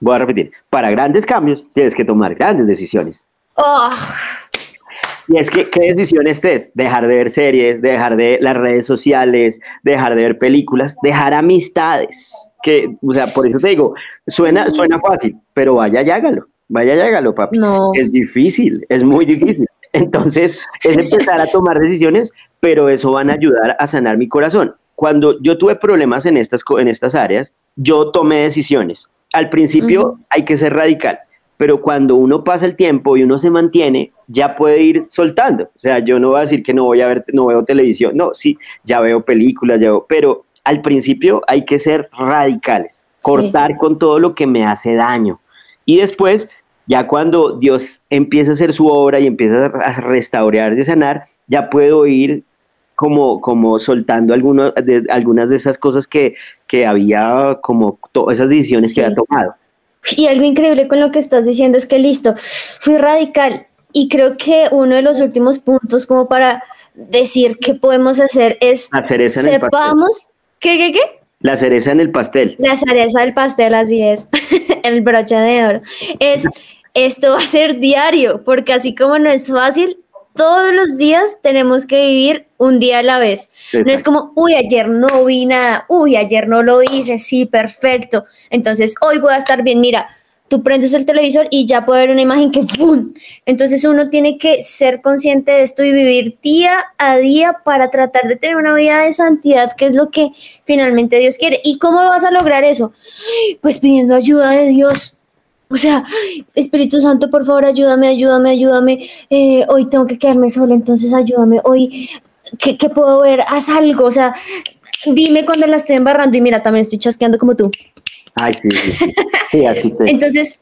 Voy a repetir. Para grandes cambios, tienes que tomar grandes decisiones. Oh. Y es que, ¿qué decisiones es? Dejar de ver series, dejar de las redes sociales, dejar de ver películas, dejar amistades. Que, o sea, por eso te digo, suena, suena fácil, pero vaya y hágalo. Vaya y hágalo, papi. No. Es difícil, es muy difícil. Entonces, es empezar a tomar decisiones, pero eso van a ayudar a sanar mi corazón. Cuando yo tuve problemas en estas, en estas áreas, yo tomé decisiones. Al principio hay que ser radical, pero cuando uno pasa el tiempo y uno se mantiene, ya puede ir soltando. O sea, yo no voy a decir que no voy a ver, no veo televisión, no, sí, ya veo películas, ya veo, pero al principio hay que ser radicales, cortar con todo lo que me hace daño. Y después, ya cuando Dios empieza a hacer su obra y empieza a restaurar y sanar, ya puedo ir como, como soltando algunas de, algunas de esas cosas que, que había, como todas esas decisiones que había tomado. Y algo increíble con lo que estás diciendo es que listo, fui radical y creo que uno de los últimos puntos como para decir qué podemos hacer es sepamos ¿qué, qué, qué? La cereza en el pastel. La cereza del pastel, así es, el broche de oro. Es, esto va a ser diario, porque así como no es fácil, todos los días tenemos que vivir un día a la vez. No es como, uy, ayer no vi nada, uy, ayer no lo hice, sí, perfecto. Entonces, hoy voy a estar bien. Mira, tú prendes el televisor y ya puede ver una imagen que ¡fum! Entonces uno tiene que ser consciente de esto y vivir día a día para tratar de tener una vida de santidad, que es lo que finalmente Dios quiere. ¿Y cómo vas a lograr eso? Pues pidiendo ayuda de Dios o sea, Espíritu Santo, por favor, ayúdame, ayúdame, ayúdame. Eh, hoy tengo que quedarme solo, entonces ayúdame. Hoy, ¿qué, puedo ver? Haz algo. O sea, dime cuando la estoy embarrando y mira, también estoy chasqueando como tú. Ay, sí, sí. sí así entonces,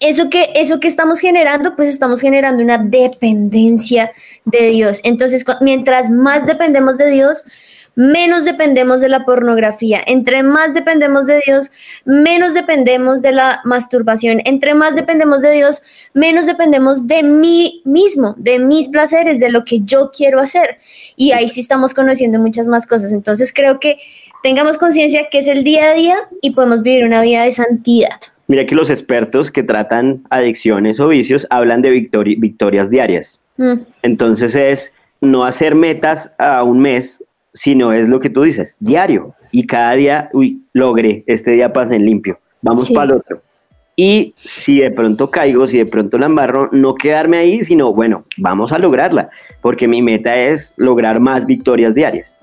eso que, eso que estamos generando, pues estamos generando una dependencia de Dios. Entonces, mientras más dependemos de Dios, menos dependemos de la pornografía. Entre más dependemos de Dios, menos dependemos de la masturbación. Entre más dependemos de Dios, menos dependemos de mí mismo, de mis placeres, de lo que yo quiero hacer. Y ahí sí estamos conociendo muchas más cosas. Entonces creo que tengamos conciencia que es el día a día y podemos vivir una vida de santidad. Mira que los expertos que tratan adicciones o vicios hablan de victorias diarias. Mm. Entonces es no hacer metas a un mes sino es lo que tú dices, diario. Y cada día, uy, logré, este día pasé en limpio, vamos para el otro. Y si de pronto caigo, si de pronto la embarro, no quedarme ahí, sino bueno, vamos a lograrla, porque mi meta es lograr más victorias diarias.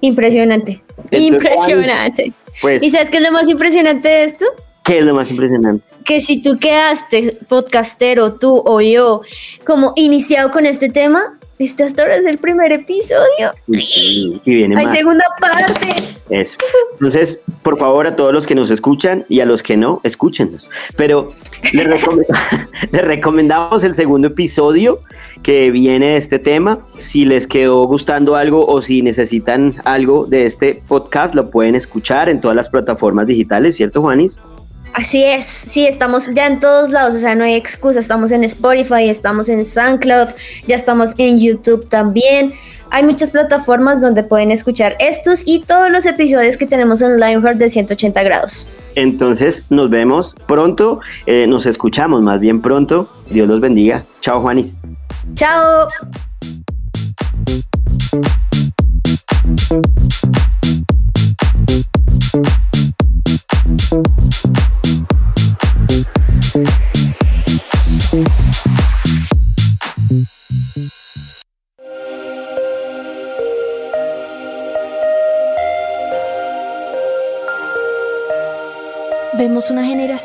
Impresionante, impresionante. Pues, ¿Y sabes qué es lo más impresionante de esto? ¿Qué es lo más impresionante? Que si tú quedaste, podcastero, tú o yo, como iniciado con este tema, este hasta ahora es el primer episodio. y viene Hay segunda parte. Eso. Entonces, por favor, a todos los que nos escuchan y a los que no, escúchenos. Pero les, recomendamos el segundo episodio que viene de este tema. Si les quedó gustando algo o si necesitan algo de este podcast, lo pueden escuchar en todas las plataformas digitales, ¿cierto, Juanis? Así es, sí, estamos ya en todos lados, o sea, no hay excusa, estamos en Spotify, estamos en SoundCloud, ya estamos en YouTube también. Hay muchas plataformas donde pueden escuchar estos y todos los episodios que tenemos en Lionheart de 180 grados. Entonces nos vemos pronto, eh, nos escuchamos más bien pronto. Dios los bendiga. Chao, Juanis. Chao.